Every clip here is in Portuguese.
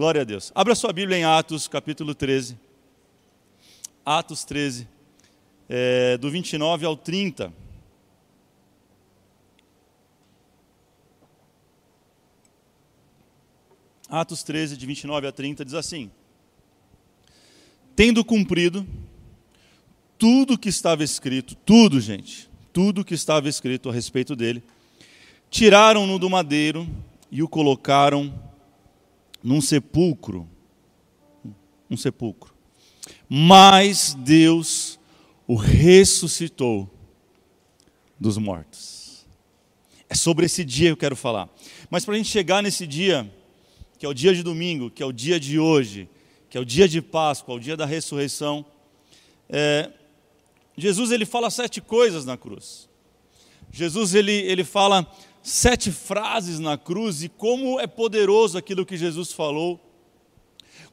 Glória a Deus. Abra sua Bíblia em Atos, capítulo 13. Atos 13, é, do 29 ao 30. Atos 13, de 29 a 30, diz assim: Tendo cumprido tudo que estava escrito, tudo, gente, tudo que estava escrito a respeito dele, tiraram-no do madeiro e o colocaram num sepulcro. Um sepulcro. Mas Deus o ressuscitou dos mortos. É sobre esse dia que eu quero falar. Mas para a gente chegar nesse dia, que é o dia de domingo, que é o dia de hoje, que é o dia de Páscoa, o dia da ressurreição, é, Jesus ele fala sete coisas na cruz. Jesus ele, ele fala sete frases na cruz e como é poderoso aquilo que Jesus falou,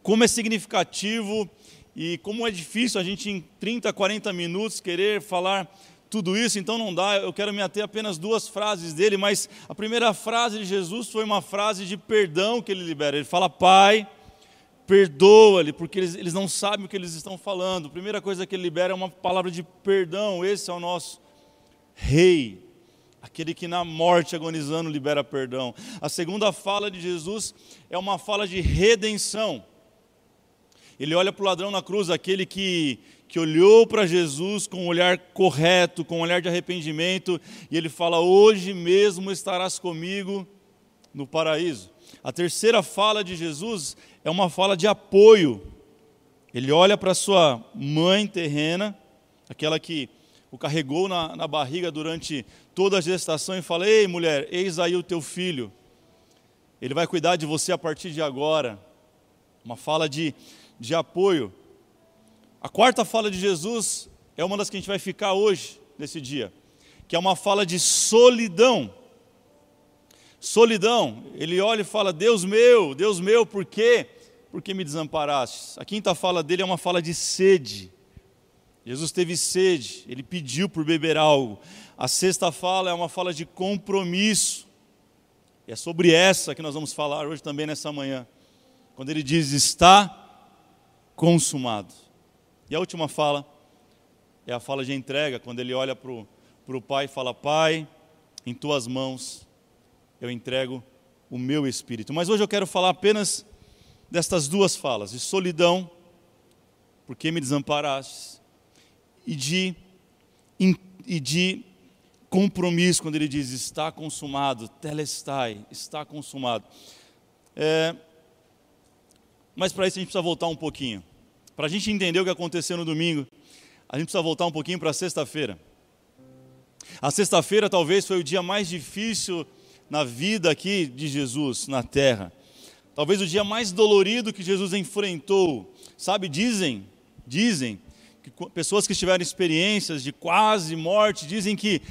como é significativo e como é difícil a gente em 30, 40 minutos querer falar tudo isso, então não dá, eu quero me ater apenas duas frases dele, mas a primeira frase de Jesus foi uma frase de perdão que ele libera. Ele fala, Pai, perdoa-lhe, porque eles, eles não sabem o que eles estão falando. A primeira coisa que ele libera é uma palavra de perdão, esse é o nosso Rei, aquele que na morte agonizando libera perdão. A segunda fala de Jesus é uma fala de redenção. Ele olha para o ladrão na cruz, aquele que que olhou para Jesus com um olhar correto, com um olhar de arrependimento, e ele fala: Hoje mesmo estarás comigo no paraíso. A terceira fala de Jesus é uma fala de apoio. Ele olha para sua mãe terrena, aquela que o carregou na, na barriga durante toda a gestação, e fala: Ei, mulher, eis aí o teu filho. Ele vai cuidar de você a partir de agora. Uma fala de, de apoio. A quarta fala de Jesus é uma das que a gente vai ficar hoje, nesse dia, que é uma fala de solidão. Solidão, ele olha e fala: Deus meu, Deus meu, por quê? Por que me desamparaste? A quinta fala dele é uma fala de sede. Jesus teve sede, ele pediu por beber algo. A sexta fala é uma fala de compromisso. E é sobre essa que nós vamos falar hoje também nessa manhã. Quando ele diz: Está consumado. E a última fala é a fala de entrega, quando ele olha para o pai e fala: Pai, em tuas mãos eu entrego o meu espírito. Mas hoje eu quero falar apenas destas duas falas, de solidão, porque me desamparaste, e de, e de compromisso, quando ele diz: Está consumado, telestai, está consumado. É, mas para isso a gente precisa voltar um pouquinho. Para a gente entender o que aconteceu no domingo, a gente precisa voltar um pouquinho para a sexta-feira. A sexta-feira talvez foi o dia mais difícil na vida aqui de Jesus na terra. Talvez o dia mais dolorido que Jesus enfrentou. Sabe, dizem, dizem que pessoas que tiveram experiências de quase morte dizem que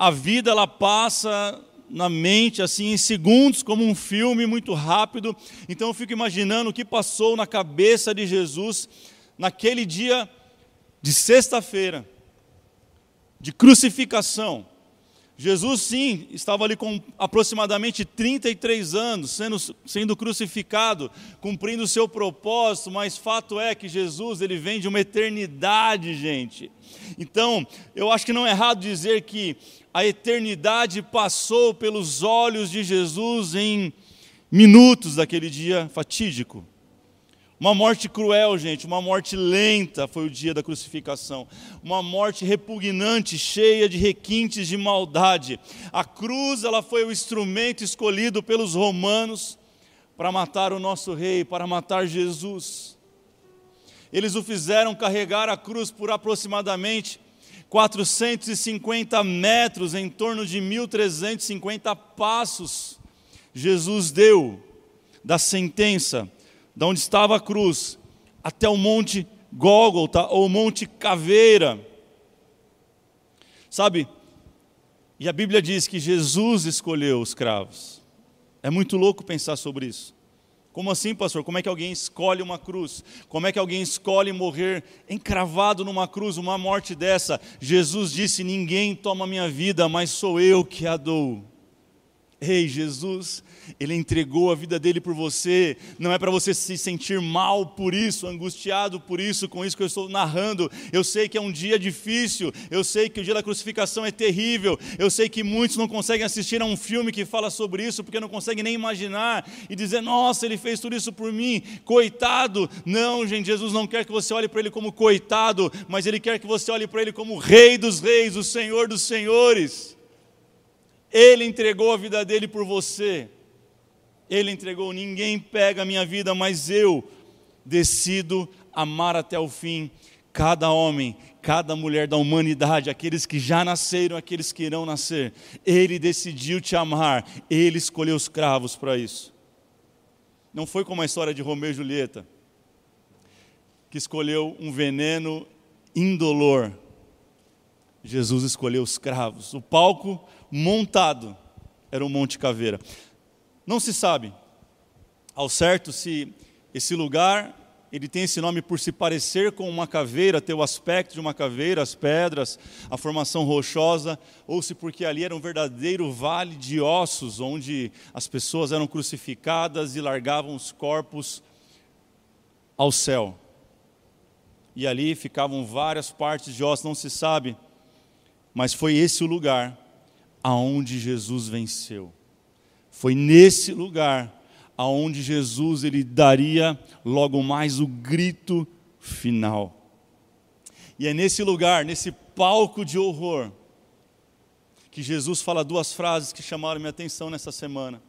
a vida ela passa na mente assim em segundos como um filme muito rápido. Então eu fico imaginando o que passou na cabeça de Jesus naquele dia de sexta-feira, de crucificação. Jesus, sim, estava ali com aproximadamente 33 anos, sendo, sendo crucificado, cumprindo o seu propósito, mas fato é que Jesus, ele vem de uma eternidade, gente. Então, eu acho que não é errado dizer que a eternidade passou pelos olhos de Jesus em minutos daquele dia fatídico. Uma morte cruel, gente, uma morte lenta foi o dia da crucificação. Uma morte repugnante, cheia de requintes de maldade. A cruz, ela foi o instrumento escolhido pelos romanos para matar o nosso rei, para matar Jesus. Eles o fizeram carregar a cruz por aproximadamente 450 metros, em torno de 1350 passos. Jesus deu da sentença da onde estava a cruz, até o monte Gólgota ou monte Caveira. Sabe? E a Bíblia diz que Jesus escolheu os cravos. É muito louco pensar sobre isso. Como assim, pastor? Como é que alguém escolhe uma cruz? Como é que alguém escolhe morrer encravado numa cruz, uma morte dessa? Jesus disse: Ninguém toma minha vida, mas sou eu que a dou. Ei, Jesus, Ele entregou a vida dele por você, não é para você se sentir mal por isso, angustiado por isso, com isso que eu estou narrando. Eu sei que é um dia difícil, eu sei que o dia da crucificação é terrível, eu sei que muitos não conseguem assistir a um filme que fala sobre isso, porque não conseguem nem imaginar e dizer, nossa, Ele fez tudo isso por mim, coitado. Não, gente, Jesus não quer que você olhe para Ele como coitado, mas Ele quer que você olhe para Ele como Rei dos Reis, o Senhor dos Senhores. Ele entregou a vida dele por você. Ele entregou, ninguém pega a minha vida, mas eu decido amar até o fim cada homem, cada mulher da humanidade, aqueles que já nasceram, aqueles que irão nascer. Ele decidiu te amar, ele escolheu os cravos para isso. Não foi como a história de Romeu e Julieta, que escolheu um veneno indolor. Jesus escolheu os cravos. O palco montado era o Monte Caveira. Não se sabe ao certo se esse lugar ele tem esse nome por se parecer com uma caveira, ter o aspecto de uma caveira, as pedras, a formação rochosa, ou se porque ali era um verdadeiro vale de ossos, onde as pessoas eram crucificadas e largavam os corpos ao céu. E ali ficavam várias partes de ossos, não se sabe, mas foi esse o lugar aonde Jesus venceu. Foi nesse lugar aonde Jesus ele daria logo mais o grito final. E é nesse lugar, nesse palco de horror, que Jesus fala duas frases que chamaram minha atenção nessa semana.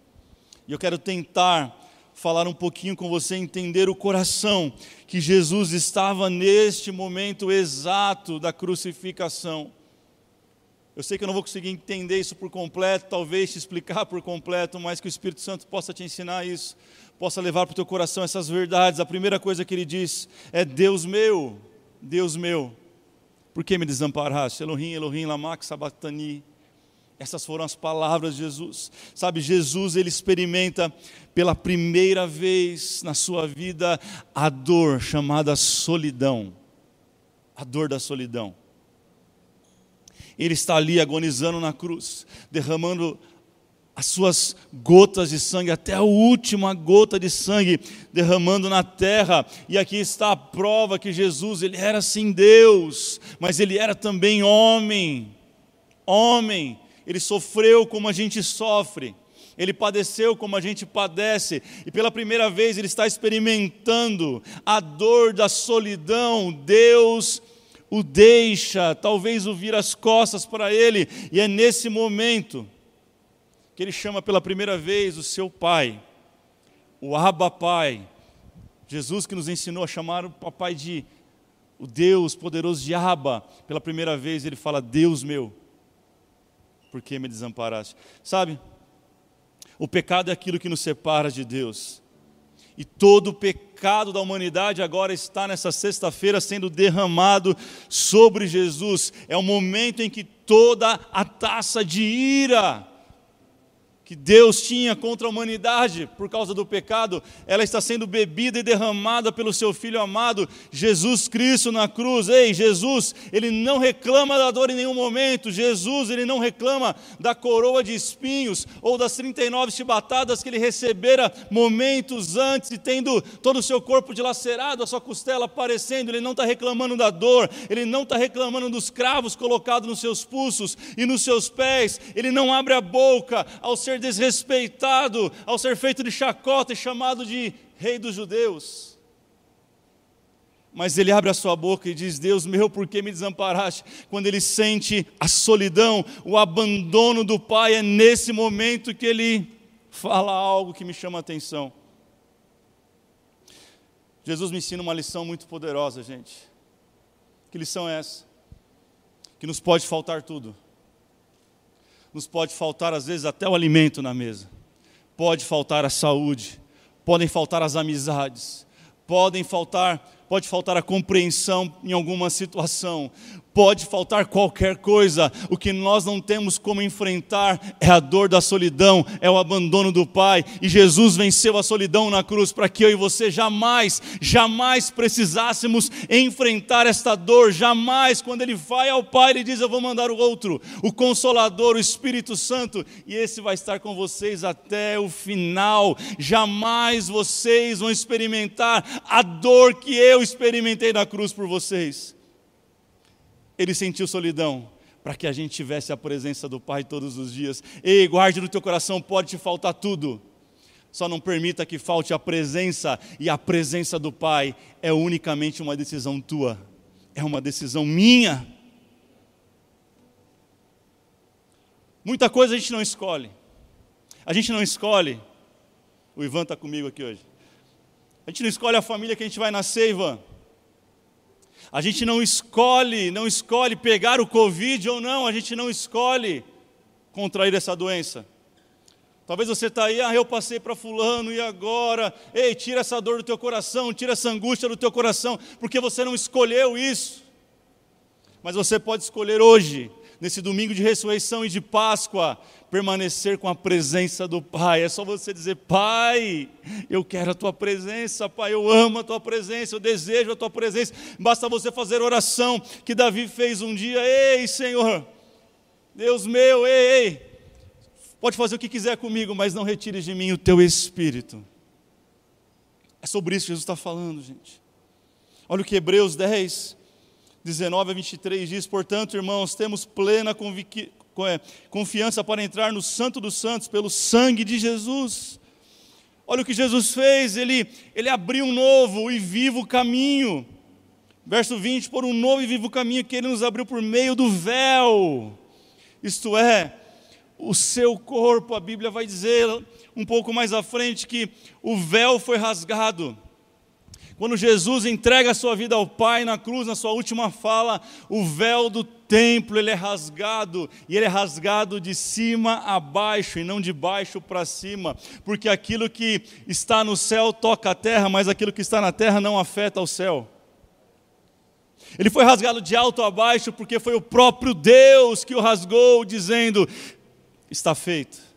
E eu quero tentar falar um pouquinho com você, entender o coração que Jesus estava neste momento exato da crucificação. Eu sei que eu não vou conseguir entender isso por completo, talvez te explicar por completo, mas que o Espírito Santo possa te ensinar isso, possa levar para o teu coração essas verdades. A primeira coisa que ele diz é: Deus meu, Deus meu, por que me desamparaste? Elohim, Elohim, lamak sabatani. Essas foram as palavras de Jesus. Sabe, Jesus ele experimenta pela primeira vez na sua vida a dor chamada solidão. A dor da solidão. Ele está ali agonizando na cruz, derramando as suas gotas de sangue, até a última gota de sangue derramando na terra. E aqui está a prova que Jesus, ele era sim Deus, mas ele era também homem. Homem, ele sofreu como a gente sofre. Ele padeceu como a gente padece, e pela primeira vez ele está experimentando a dor da solidão. Deus o deixa, talvez o vira as costas para ele, e é nesse momento que ele chama pela primeira vez o seu pai, o Abba Pai. Jesus que nos ensinou a chamar o papai de o Deus poderoso de Abba, pela primeira vez ele fala: Deus meu, por que me desamparaste? Sabe, o pecado é aquilo que nos separa de Deus. E todo o pecado da humanidade agora está nessa sexta-feira sendo derramado sobre Jesus. É o momento em que toda a taça de ira que Deus tinha contra a humanidade por causa do pecado, ela está sendo bebida e derramada pelo seu Filho amado, Jesus Cristo na cruz. Ei, Jesus, ele não reclama da dor em nenhum momento, Jesus, ele não reclama da coroa de espinhos ou das 39 chibatadas que ele recebera momentos antes e tendo todo o seu corpo dilacerado, a sua costela aparecendo, ele não está reclamando da dor, ele não está reclamando dos cravos colocados nos seus pulsos e nos seus pés, ele não abre a boca ao ser desrespeitado ao ser feito de chacota e chamado de rei dos judeus. Mas ele abre a sua boca e diz: Deus meu, por que me desamparaste? Quando ele sente a solidão, o abandono do Pai, é nesse momento que ele fala algo que me chama a atenção. Jesus me ensina uma lição muito poderosa, gente. Que lição é essa? Que nos pode faltar tudo nos pode faltar às vezes até o alimento na mesa, pode faltar a saúde, podem faltar as amizades, podem faltar, pode faltar a compreensão em alguma situação, Pode faltar qualquer coisa, o que nós não temos como enfrentar é a dor da solidão, é o abandono do Pai. E Jesus venceu a solidão na cruz para que eu e você jamais, jamais precisássemos enfrentar esta dor. Jamais, quando Ele vai ao Pai, Ele diz: Eu vou mandar o outro, o Consolador, o Espírito Santo, e esse vai estar com vocês até o final. Jamais vocês vão experimentar a dor que eu experimentei na cruz por vocês ele sentiu solidão, para que a gente tivesse a presença do Pai todos os dias. Ei, guarde no teu coração, pode te faltar tudo. Só não permita que falte a presença, e a presença do Pai é unicamente uma decisão tua, é uma decisão minha. Muita coisa a gente não escolhe. A gente não escolhe. O Ivan está comigo aqui hoje. A gente não escolhe a família que a gente vai nascer, Ivan. A gente não escolhe, não escolhe pegar o Covid ou não, a gente não escolhe contrair essa doença. Talvez você está aí, ah, eu passei para fulano e agora? Ei, tira essa dor do teu coração, tira essa angústia do teu coração, porque você não escolheu isso. Mas você pode escolher hoje nesse domingo de ressurreição e de Páscoa, permanecer com a presença do Pai. É só você dizer: Pai, eu quero a tua presença, Pai, eu amo a tua presença, eu desejo a tua presença. Basta você fazer oração que Davi fez um dia: Ei, Senhor, Deus meu, ei, ei, pode fazer o que quiser comigo, mas não retires de mim o teu espírito. É sobre isso que Jesus está falando, gente. Olha o que Hebreus 10, 19 a 23 diz: Portanto, irmãos, temos plena é, confiança para entrar no Santo dos Santos pelo sangue de Jesus. Olha o que Jesus fez, ele, ele abriu um novo e vivo caminho. Verso 20: Por um novo e vivo caminho que ele nos abriu por meio do véu, isto é, o seu corpo. A Bíblia vai dizer um pouco mais à frente que o véu foi rasgado. Quando Jesus entrega a sua vida ao Pai na cruz, na sua última fala, o véu do templo ele é rasgado, e ele é rasgado de cima a baixo e não de baixo para cima, porque aquilo que está no céu toca a terra, mas aquilo que está na terra não afeta o céu. Ele foi rasgado de alto a baixo porque foi o próprio Deus que o rasgou, dizendo: está feito.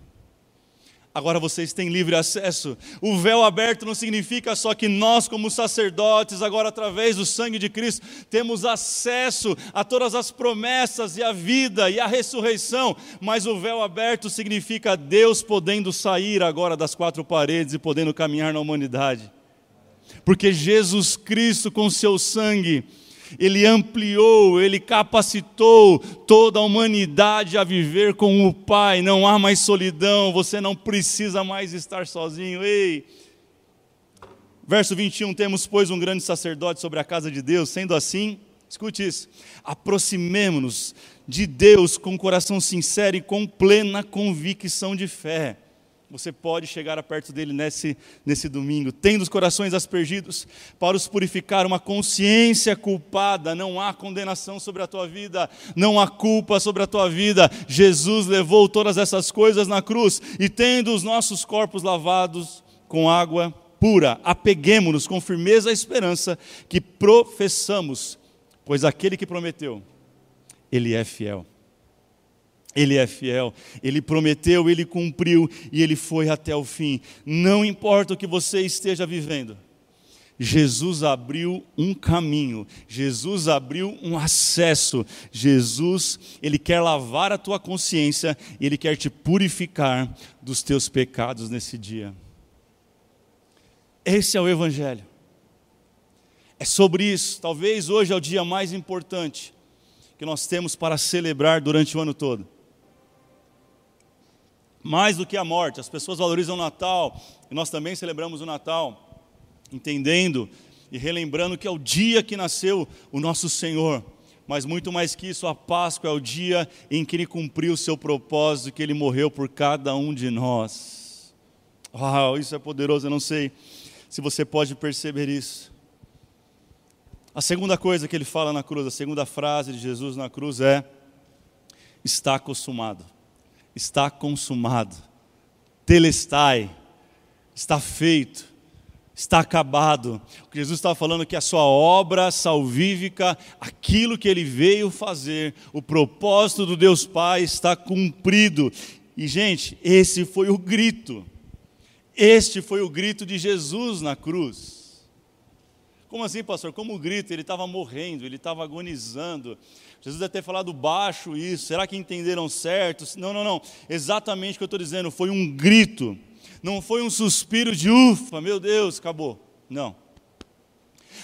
Agora vocês têm livre acesso. O véu aberto não significa só que nós, como sacerdotes, agora através do sangue de Cristo, temos acesso a todas as promessas e a vida e a ressurreição, mas o véu aberto significa Deus podendo sair agora das quatro paredes e podendo caminhar na humanidade. Porque Jesus Cristo, com seu sangue, ele ampliou, ele capacitou toda a humanidade a viver com o Pai. Não há mais solidão, você não precisa mais estar sozinho. Ei! Verso 21, temos, pois, um grande sacerdote sobre a casa de Deus, sendo assim, escute isso, aproximemo-nos de Deus com coração sincero e com plena convicção de fé você pode chegar perto dele nesse, nesse domingo, tendo os corações aspergidos para os purificar, uma consciência culpada, não há condenação sobre a tua vida, não há culpa sobre a tua vida. Jesus levou todas essas coisas na cruz e tendo os nossos corpos lavados com água pura, apeguemos-nos com firmeza à esperança que professamos, pois aquele que prometeu, ele é fiel. Ele é fiel, ele prometeu, ele cumpriu e ele foi até o fim. Não importa o que você esteja vivendo, Jesus abriu um caminho, Jesus abriu um acesso. Jesus, ele quer lavar a tua consciência, ele quer te purificar dos teus pecados nesse dia. Esse é o evangelho. É sobre isso. Talvez hoje é o dia mais importante que nós temos para celebrar durante o ano todo mais do que a morte. As pessoas valorizam o Natal, e nós também celebramos o Natal, entendendo e relembrando que é o dia que nasceu o nosso Senhor. Mas muito mais que isso, a Páscoa é o dia em que ele cumpriu o seu propósito, que ele morreu por cada um de nós. Uau, isso é poderoso, eu não sei se você pode perceber isso. A segunda coisa que ele fala na cruz, a segunda frase de Jesus na cruz é: está consumado está consumado. Telestai, está feito. está acabado. Jesus estava falando é que a sua obra salvífica, aquilo que ele veio fazer, o propósito do Deus Pai está cumprido. E, gente, esse foi o grito. Este foi o grito de Jesus na cruz. Como assim, pastor? Como grito? Ele estava morrendo, ele estava agonizando. Jesus deve ter falado baixo isso. Será que entenderam certo? Não, não, não. Exatamente o que eu estou dizendo. Foi um grito. Não foi um suspiro de ufa, meu Deus, acabou. Não.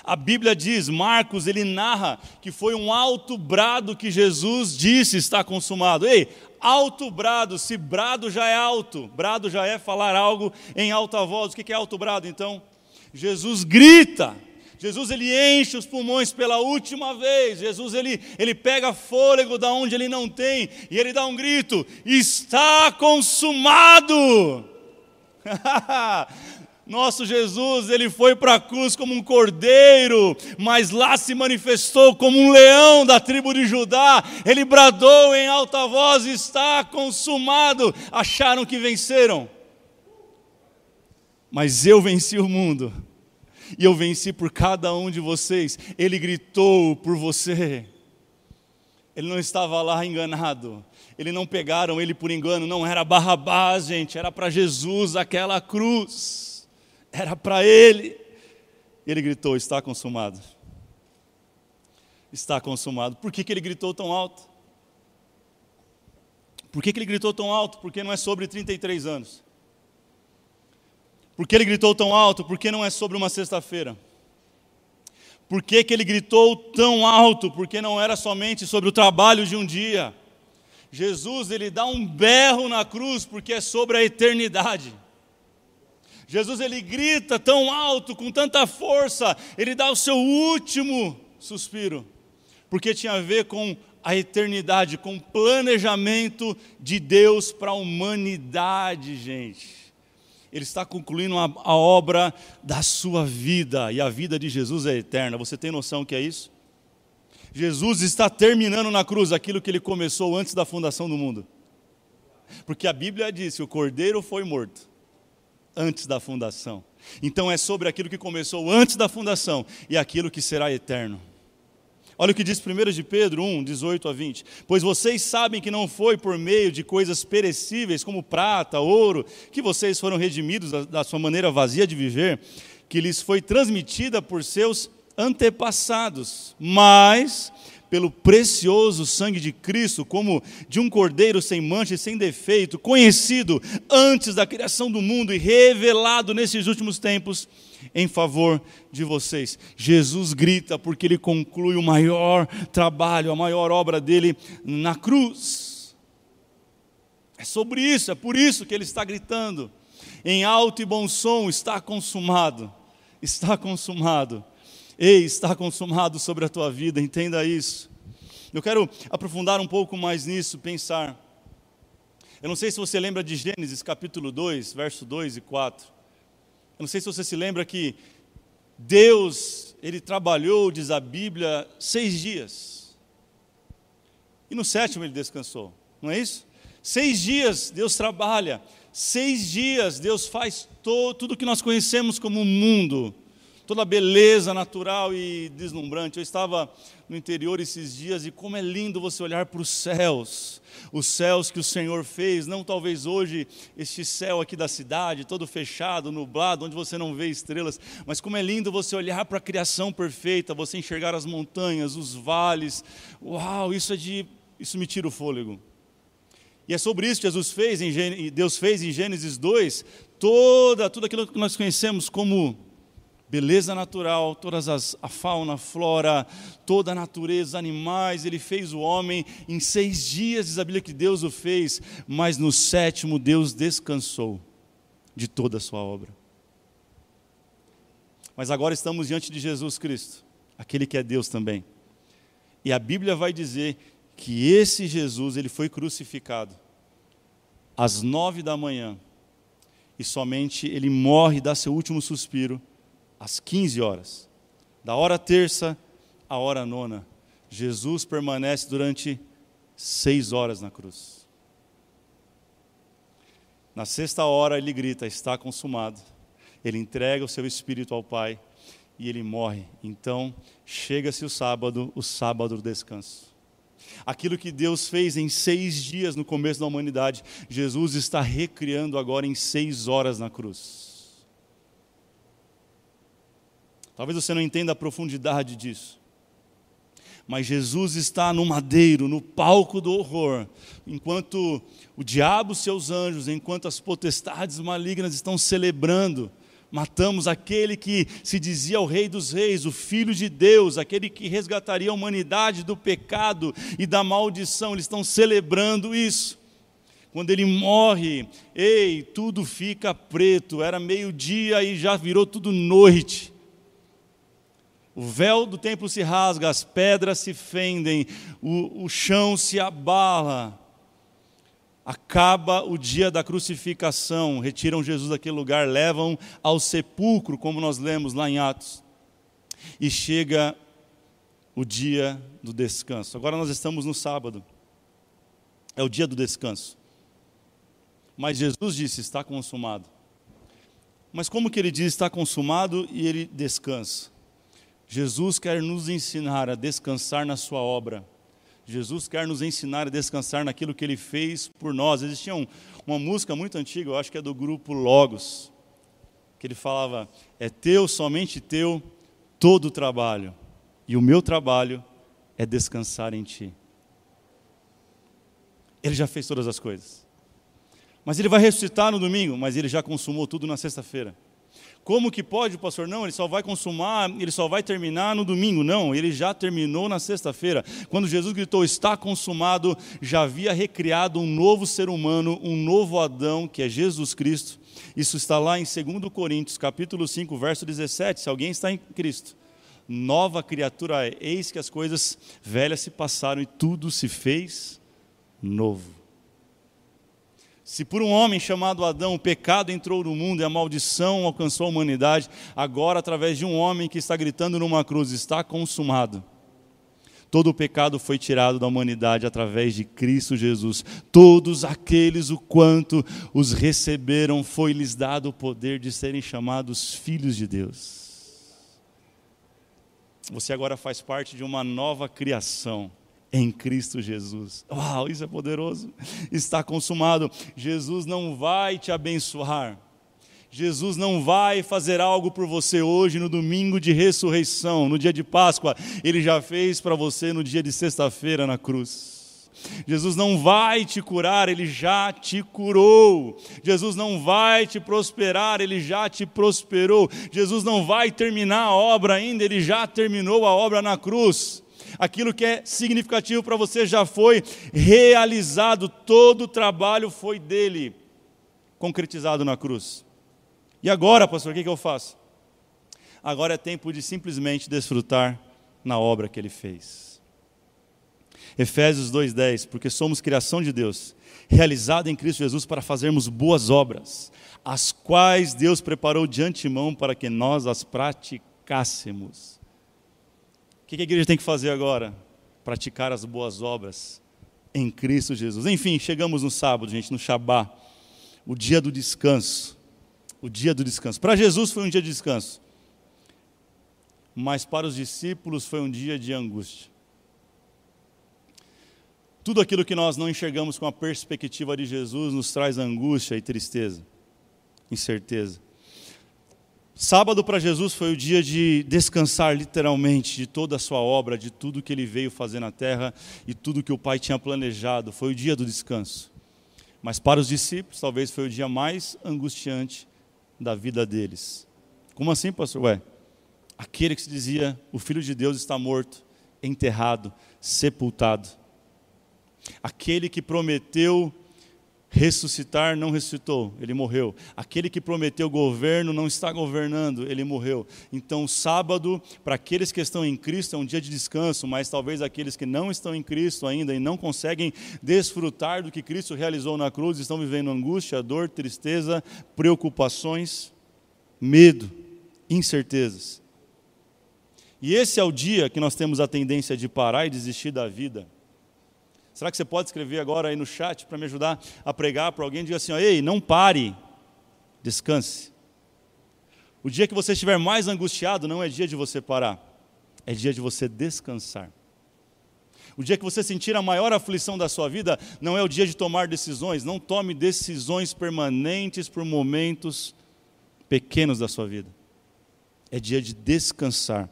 A Bíblia diz, Marcos, ele narra que foi um alto brado que Jesus disse está consumado. Ei, alto brado, se brado já é alto, brado já é falar algo em alta voz. O que é alto brado então? Jesus grita. Jesus ele enche os pulmões pela última vez. Jesus ele, ele pega fôlego da onde ele não tem e ele dá um grito: está consumado. Nosso Jesus, ele foi para a cruz como um cordeiro, mas lá se manifestou como um leão da tribo de Judá. Ele bradou em alta voz: Está consumado. Acharam que venceram, mas eu venci o mundo, e eu venci por cada um de vocês. Ele gritou por você. Ele não estava lá enganado. Ele não pegaram ele por engano, não era Barrabás, gente, era para Jesus aquela cruz. Era para ele. Ele gritou: "Está consumado". Está consumado. Por que, que ele gritou tão alto? Por que, que ele gritou tão alto? Porque não é sobre 33 anos. Por que ele gritou tão alto? Porque não é sobre uma sexta-feira. Por que, que ele gritou tão alto? Porque não era somente sobre o trabalho de um dia. Jesus ele dá um berro na cruz porque é sobre a eternidade. Jesus ele grita tão alto, com tanta força, ele dá o seu último suspiro, porque tinha a ver com a eternidade, com o planejamento de Deus para a humanidade, gente. Ele está concluindo a, a, obra da sua vida, e a vida de Jesus é eterna. Você tem noção que é isso? Jesus está terminando na cruz aquilo que ele começou antes da fundação do mundo. Porque a Bíblia diz que o cordeiro foi morto antes da fundação. Então é sobre aquilo que começou antes da fundação e aquilo que será eterno. Olha o que diz 1 de Pedro 1, 18 a 20. Pois vocês sabem que não foi por meio de coisas perecíveis, como prata, ouro, que vocês foram redimidos da, da sua maneira vazia de viver, que lhes foi transmitida por seus antepassados, mas pelo precioso sangue de Cristo, como de um cordeiro sem mancha e sem defeito, conhecido antes da criação do mundo e revelado nesses últimos tempos em favor de vocês. Jesus grita porque ele conclui o maior trabalho, a maior obra dele na cruz. É sobre isso, é por isso que ele está gritando. Em alto e bom som, está consumado. Está consumado. Ei, está consumado sobre a tua vida, entenda isso. Eu quero aprofundar um pouco mais nisso, pensar. Eu não sei se você lembra de Gênesis capítulo 2, verso 2 e 4. Eu não sei se você se lembra que Deus, Ele trabalhou, diz a Bíblia, seis dias. E no sétimo Ele descansou, não é isso? Seis dias Deus trabalha, seis dias Deus faz to, tudo que nós conhecemos como mundo toda a beleza natural e deslumbrante. Eu estava no interior esses dias e como é lindo você olhar para os céus, os céus que o Senhor fez, não talvez hoje este céu aqui da cidade, todo fechado, nublado, onde você não vê estrelas, mas como é lindo você olhar para a criação perfeita, você enxergar as montanhas, os vales. Uau, isso é de isso me tira o fôlego. E é sobre isso que Jesus fez, em, Deus fez em Gênesis 2, toda, tudo aquilo que nós conhecemos como beleza natural, todas as a fauna, a flora, toda a natureza, animais, ele fez o homem em seis dias, diz a Bíblia que Deus o fez, mas no sétimo Deus descansou de toda a sua obra. Mas agora estamos diante de Jesus Cristo, aquele que é Deus também. E a Bíblia vai dizer que esse Jesus, ele foi crucificado às nove da manhã, e somente ele morre, dá seu último suspiro, às 15 horas. Da hora terça à hora nona, Jesus permanece durante seis horas na cruz. Na sexta hora ele grita: Está consumado. ele entrega o seu espírito ao Pai e ele morre. Então, chega-se o sábado, o sábado do descanso. Aquilo que Deus fez em seis dias no começo da humanidade, Jesus está recriando agora em seis horas na cruz. Talvez você não entenda a profundidade disso. Mas Jesus está no madeiro, no palco do horror, enquanto o diabo, seus anjos, enquanto as potestades malignas estão celebrando matamos aquele que se dizia o Rei dos Reis, o Filho de Deus, aquele que resgataria a humanidade do pecado e da maldição. Eles estão celebrando isso. Quando ele morre, ei, tudo fica preto. Era meio-dia e já virou tudo noite. O véu do templo se rasga, as pedras se fendem, o, o chão se abala acaba o dia da crucificação, retiram Jesus daquele lugar, levam ao sepulcro, como nós lemos lá em Atos. E chega o dia do descanso. Agora nós estamos no sábado. É o dia do descanso. Mas Jesus disse: está consumado. Mas como que ele diz está consumado e ele descansa? Jesus quer nos ensinar a descansar na sua obra. Jesus quer nos ensinar a descansar naquilo que ele fez por nós. Existia um, uma música muito antiga, eu acho que é do grupo Logos, que ele falava: É teu, somente teu, todo o trabalho, e o meu trabalho é descansar em ti. Ele já fez todas as coisas. Mas ele vai ressuscitar no domingo, mas ele já consumou tudo na sexta-feira. Como que pode, pastor? Não, ele só vai consumar, ele só vai terminar no domingo. Não, ele já terminou na sexta-feira. Quando Jesus gritou, está consumado, já havia recriado um novo ser humano, um novo Adão, que é Jesus Cristo. Isso está lá em 2 Coríntios, capítulo 5, verso 17. Se alguém está em Cristo, nova criatura é. Eis que as coisas velhas se passaram e tudo se fez novo. Se por um homem chamado Adão o pecado entrou no mundo e a maldição alcançou a humanidade, agora, através de um homem que está gritando numa cruz, está consumado. Todo o pecado foi tirado da humanidade através de Cristo Jesus. Todos aqueles, o quanto os receberam, foi-lhes dado o poder de serem chamados filhos de Deus. Você agora faz parte de uma nova criação em Cristo Jesus. Uau, isso é poderoso. Está consumado. Jesus não vai te abençoar. Jesus não vai fazer algo por você hoje no domingo de ressurreição, no dia de Páscoa. Ele já fez para você no dia de sexta-feira na cruz. Jesus não vai te curar, ele já te curou. Jesus não vai te prosperar, ele já te prosperou. Jesus não vai terminar a obra ainda, ele já terminou a obra na cruz aquilo que é significativo para você já foi realizado, todo o trabalho foi dele, concretizado na cruz. E agora, pastor, o que, eu faço? Agora é tempo de simplesmente desfrutar na obra que ele fez. Efésios 2,10, porque somos criação de Deus, realizada em Cristo Jesus para fazermos boas obras, as quais Deus preparou de antemão para que nós as praticássemos que a igreja tem que fazer agora? Praticar as boas obras em Cristo Jesus. Enfim, chegamos no sábado, gente, no Shabá, o dia do descanso. O dia do descanso. Para Jesus foi um dia de descanso, mas para os discípulos foi um dia de angústia. Tudo aquilo que nós não enxergamos com a perspectiva de Jesus nos traz angústia e tristeza, incerteza. Sábado para Jesus foi o dia de descansar literalmente de toda a sua obra, de tudo que ele veio fazer na terra e tudo que o Pai tinha planejado. Foi o dia do descanso. Mas para os discípulos, talvez foi o dia mais angustiante da vida deles. Como assim, pastor? Ué, aquele que se dizia: o Filho de Deus está morto, enterrado, sepultado. Aquele que prometeu ressuscitar não ressuscitou, ele morreu. Aquele que prometeu governo não está governando, ele morreu. Então, sábado, para aqueles que estão em Cristo, é um dia de descanso, mas talvez aqueles que não estão em Cristo ainda e não conseguem desfrutar do que Cristo realizou na cruz, estão vivendo angústia, dor, tristeza, preocupações, medo, incertezas. E esse é o dia que nós temos a tendência de parar e desistir da vida Será que você pode escrever agora aí no chat para me ajudar a pregar para alguém? Diga assim: ó, ei, não pare, descanse. O dia que você estiver mais angustiado não é dia de você parar, é dia de você descansar. O dia que você sentir a maior aflição da sua vida não é o dia de tomar decisões, não tome decisões permanentes por momentos pequenos da sua vida. É dia de descansar.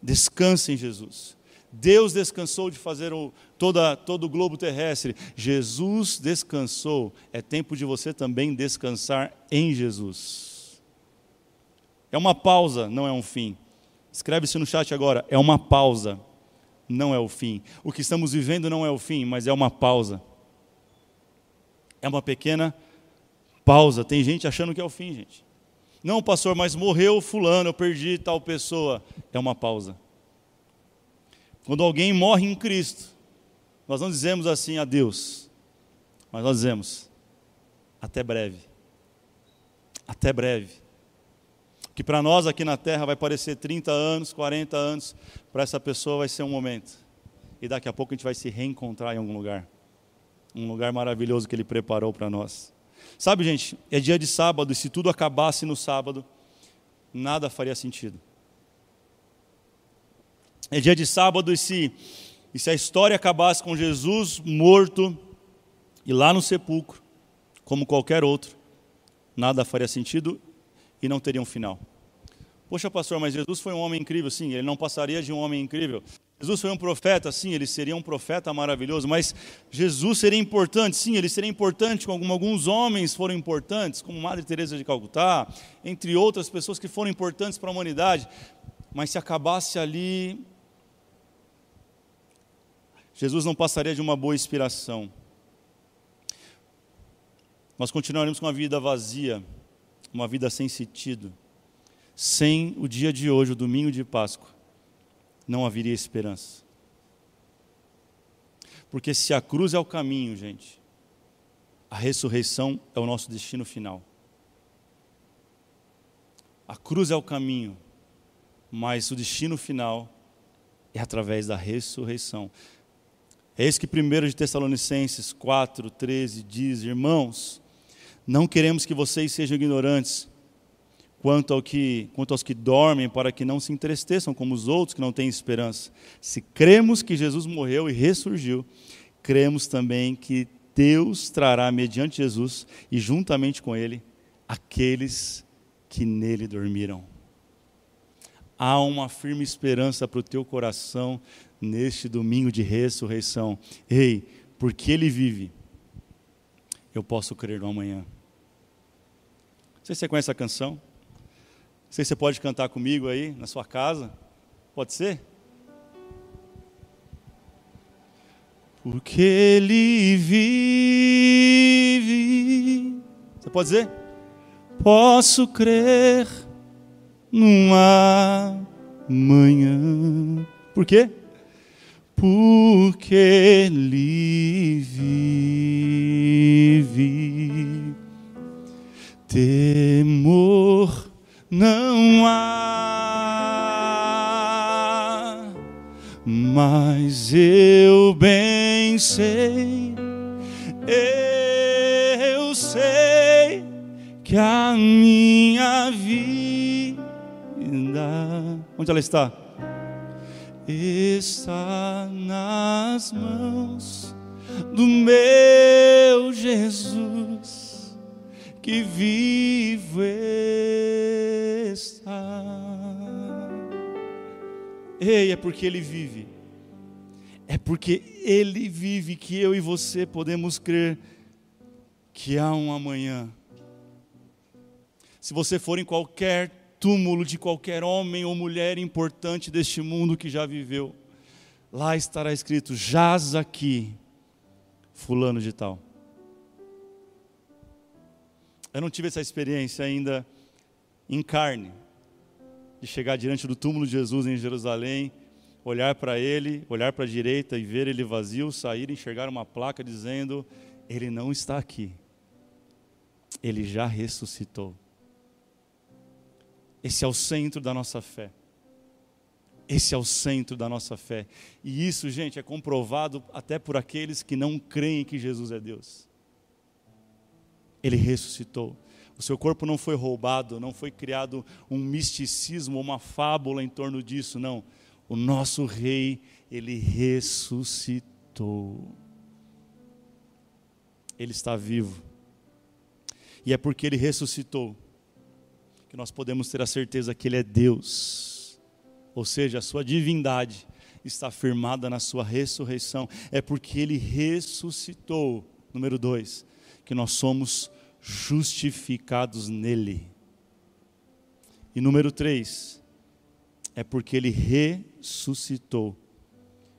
Descanse em Jesus. Deus descansou de fazer o, toda, todo o globo terrestre. Jesus descansou. É tempo de você também descansar em Jesus. É uma pausa, não é um fim. Escreve-se no chat agora. É uma pausa, não é o fim. O que estamos vivendo não é o fim, mas é uma pausa. É uma pequena pausa. Tem gente achando que é o fim, gente. Não, pastor, mas morreu fulano, eu perdi tal pessoa. É uma pausa. Quando alguém morre em Cristo, nós não dizemos assim adeus, mas nós dizemos até breve. Até breve. Que para nós aqui na terra vai parecer 30 anos, 40 anos, para essa pessoa vai ser um momento. E daqui a pouco a gente vai se reencontrar em algum lugar. Um lugar maravilhoso que ele preparou para nós. Sabe, gente, é dia de sábado e se tudo acabasse no sábado, nada faria sentido. É dia de sábado e se, e se a história acabasse com Jesus morto e lá no sepulcro, como qualquer outro, nada faria sentido e não teria um final. Poxa, pastor, mas Jesus foi um homem incrível, sim, ele não passaria de um homem incrível. Jesus foi um profeta, sim, ele seria um profeta maravilhoso, mas Jesus seria importante, sim, ele seria importante como alguns homens foram importantes, como Madre Teresa de Calcutá, entre outras pessoas que foram importantes para a humanidade. Mas se acabasse ali, Jesus não passaria de uma boa inspiração. Nós continuaremos com uma vida vazia, uma vida sem sentido. Sem o dia de hoje, o domingo de Páscoa, não haveria esperança. Porque se a cruz é o caminho, gente, a ressurreição é o nosso destino final. A cruz é o caminho, mas o destino final é através da ressurreição. É isso que 1 de Tessalonicenses 4, 13 diz, irmãos, não queremos que vocês sejam ignorantes quanto, ao que, quanto aos que dormem, para que não se entristeçam como os outros que não têm esperança. Se cremos que Jesus morreu e ressurgiu, cremos também que Deus trará mediante Jesus e juntamente com ele aqueles que nele dormiram. Há uma firme esperança para o teu coração neste domingo de ressurreição. Ei, porque Ele vive, eu posso crer no amanhã. Não sei se você conhece a canção. Não sei se você pode cantar comigo aí na sua casa. Pode ser? Porque Ele vive. Você pode dizer? Posso crer numa manhã. Por quê? porque ele vive. Temor não há, mas eu bem sei, eu sei que a minha vida, onde ela está? está nas mãos do meu Jesus, que vivo está. Ei, é porque Ele vive, é porque Ele vive que eu e você podemos crer que há um amanhã. Se você for em qualquer túmulo de qualquer homem ou mulher importante deste mundo que já viveu. Lá estará escrito: jaz aqui, Fulano de Tal. Eu não tive essa experiência ainda em carne, de chegar diante do túmulo de Jesus em Jerusalém, olhar para ele, olhar para a direita e ver ele vazio, sair e enxergar uma placa dizendo: Ele não está aqui, ele já ressuscitou. Esse é o centro da nossa fé. Esse é o centro da nossa fé. E isso, gente, é comprovado até por aqueles que não creem que Jesus é Deus. Ele ressuscitou. O seu corpo não foi roubado, não foi criado um misticismo, uma fábula em torno disso, não. O nosso rei, ele ressuscitou. Ele está vivo. E é porque ele ressuscitou que nós podemos ter a certeza que ele é Deus. Ou seja, a sua divindade está firmada na sua ressurreição. É porque ele ressuscitou. Número dois, que nós somos justificados nele. E número três, é porque ele ressuscitou,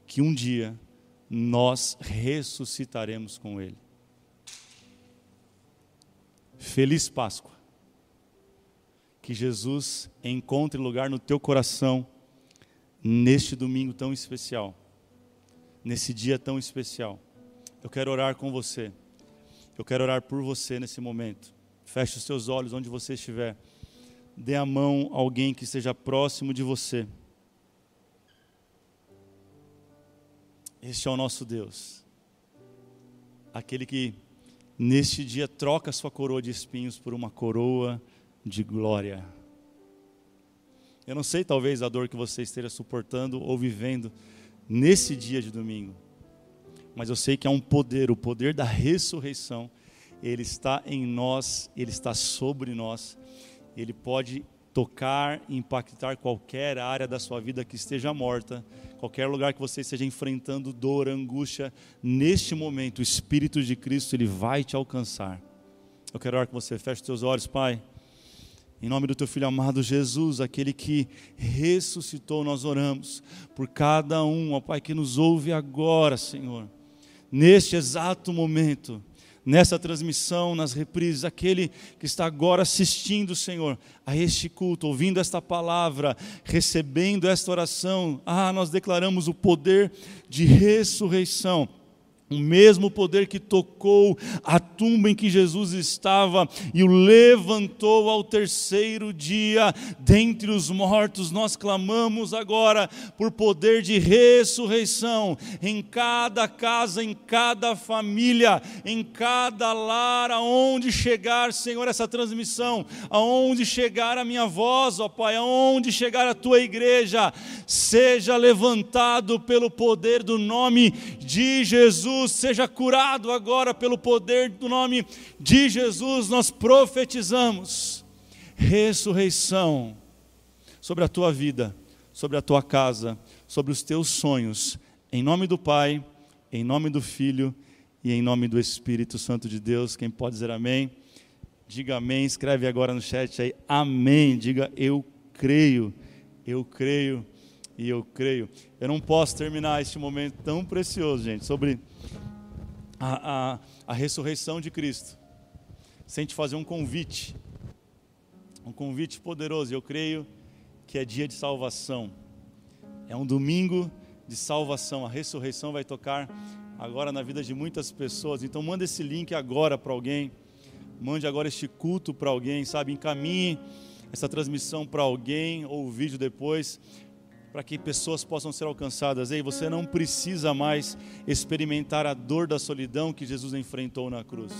que um dia nós ressuscitaremos com ele. Feliz Páscoa. Que Jesus encontre lugar no teu coração neste domingo tão especial, nesse dia tão especial. Eu quero orar com você. Eu quero orar por você nesse momento. Feche os seus olhos onde você estiver. Dê a mão a alguém que esteja próximo de você. Este é o nosso Deus. Aquele que neste dia troca sua coroa de espinhos por uma coroa de glória. Eu não sei, talvez, a dor que você esteja suportando ou vivendo nesse dia de domingo mas eu sei que há um poder, o poder da ressurreição, ele está em nós, ele está sobre nós, ele pode tocar e impactar qualquer área da sua vida que esteja morta, qualquer lugar que você esteja enfrentando dor, angústia, neste momento o Espírito de Cristo ele vai te alcançar. Eu quero orar que você feche os seus olhos, Pai. Em nome do teu filho amado Jesus, aquele que ressuscitou, nós oramos por cada um, ó Pai, que nos ouve agora, Senhor. Neste exato momento, nessa transmissão, nas reprises, aquele que está agora assistindo, Senhor, a este culto, ouvindo esta palavra, recebendo esta oração, ah, nós declaramos o poder de ressurreição o mesmo poder que tocou a tumba em que Jesus estava e o levantou ao terceiro dia dentre os mortos, nós clamamos agora por poder de ressurreição em cada casa, em cada família, em cada lar, aonde chegar, Senhor, essa transmissão, aonde chegar a minha voz, ó Pai, aonde chegar a tua igreja, seja levantado pelo poder do nome de Jesus Jesus seja curado agora pelo poder do nome de Jesus. Nós profetizamos ressurreição sobre a tua vida, sobre a tua casa, sobre os teus sonhos. Em nome do Pai, em nome do Filho e em nome do Espírito Santo de Deus. Quem pode dizer amém? Diga amém. Escreve agora no chat aí amém. Diga eu creio. Eu creio e eu creio. Eu não posso terminar este momento tão precioso, gente, sobre a, a, a ressurreição de Cristo, sem te fazer um convite, um convite poderoso. Eu creio que é dia de salvação, é um domingo de salvação. A ressurreição vai tocar agora na vida de muitas pessoas. Então, manda esse link agora para alguém, mande agora este culto para alguém, sabe? Encaminhe essa transmissão para alguém ou o vídeo depois para que pessoas possam ser alcançadas. Ei, você não precisa mais experimentar a dor da solidão que Jesus enfrentou na cruz.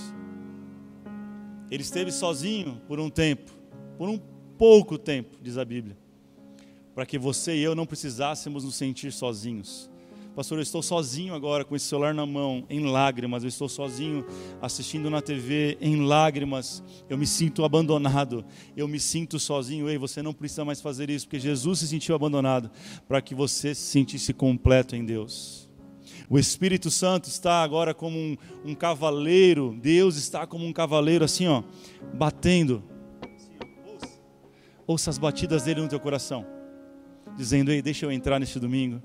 Ele esteve sozinho por um tempo, por um pouco tempo, diz a Bíblia, para que você e eu não precisássemos nos sentir sozinhos. Pastor, eu estou sozinho agora com esse celular na mão, em lágrimas. Eu estou sozinho assistindo na TV, em lágrimas. Eu me sinto abandonado. Eu me sinto sozinho. Ei, você não precisa mais fazer isso, porque Jesus se sentiu abandonado para que você se sentisse completo em Deus. O Espírito Santo está agora como um, um cavaleiro. Deus está como um cavaleiro, assim, ó, batendo. Ouça as batidas dele no teu coração, dizendo: Ei, deixa eu entrar neste domingo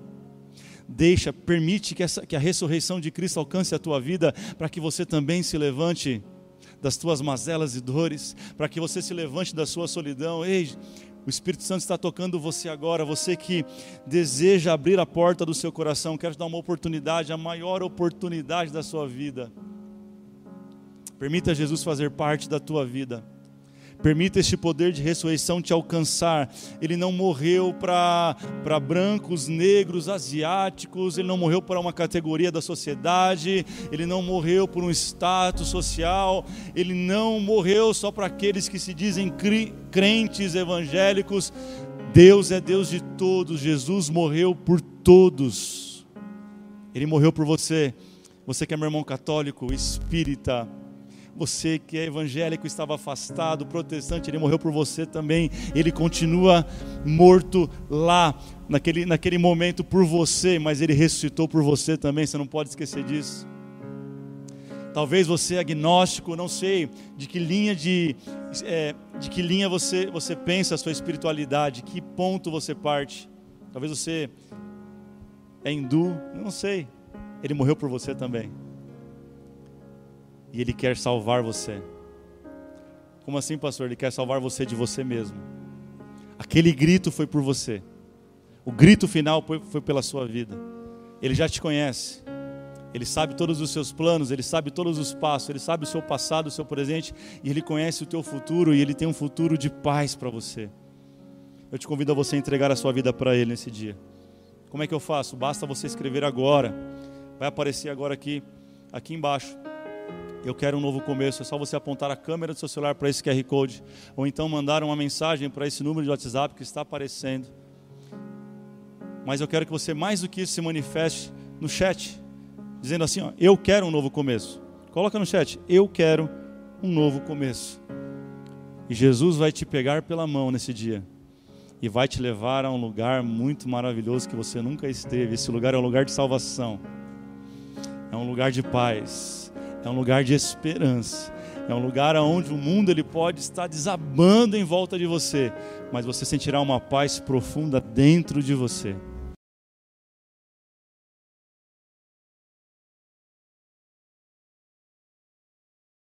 deixa, permite que, essa, que a ressurreição de Cristo alcance a tua vida, para que você também se levante das tuas mazelas e dores, para que você se levante da sua solidão. Ei, o Espírito Santo está tocando você agora, você que deseja abrir a porta do seu coração, quero te dar uma oportunidade, a maior oportunidade da sua vida. Permita Jesus fazer parte da tua vida. Permita este poder de ressurreição te alcançar. Ele não morreu para brancos, negros, asiáticos, ele não morreu para uma categoria da sociedade, ele não morreu por um status social, ele não morreu só para aqueles que se dizem crentes evangélicos. Deus é Deus de todos, Jesus morreu por todos. Ele morreu por você. Você que é meu irmão católico, espírita, você que é evangélico, estava afastado, protestante, ele morreu por você também. Ele continua morto lá, naquele, naquele momento por você, mas ele ressuscitou por você também. Você não pode esquecer disso. Talvez você é agnóstico, não sei de que linha de, é, de que linha você, você pensa a sua espiritualidade, que ponto você parte. Talvez você é hindu, não sei. Ele morreu por você também. E ele quer salvar você. Como assim, pastor? Ele quer salvar você de você mesmo. Aquele grito foi por você. O grito final foi, pela sua vida. Ele já te conhece. Ele sabe todos os seus planos, ele sabe todos os passos, ele sabe o seu passado, o seu presente, e ele conhece o teu futuro e ele tem um futuro de paz para você. Eu te convido a você entregar a sua vida para ele nesse dia. Como é que eu faço? Basta você escrever agora. Vai aparecer agora aqui, aqui embaixo. Eu quero um novo começo. É só você apontar a câmera do seu celular para esse QR Code, ou então mandar uma mensagem para esse número de WhatsApp que está aparecendo. Mas eu quero que você mais do que isso se manifeste no chat dizendo assim: ó, Eu quero um novo começo. Coloca no chat: Eu quero um novo começo. E Jesus vai te pegar pela mão nesse dia e vai te levar a um lugar muito maravilhoso que você nunca esteve. Esse lugar é um lugar de salvação, é um lugar de paz, é um lugar de esperança. É um lugar onde o mundo ele pode estar desabando em volta de você, mas você sentirá uma paz profunda dentro de você.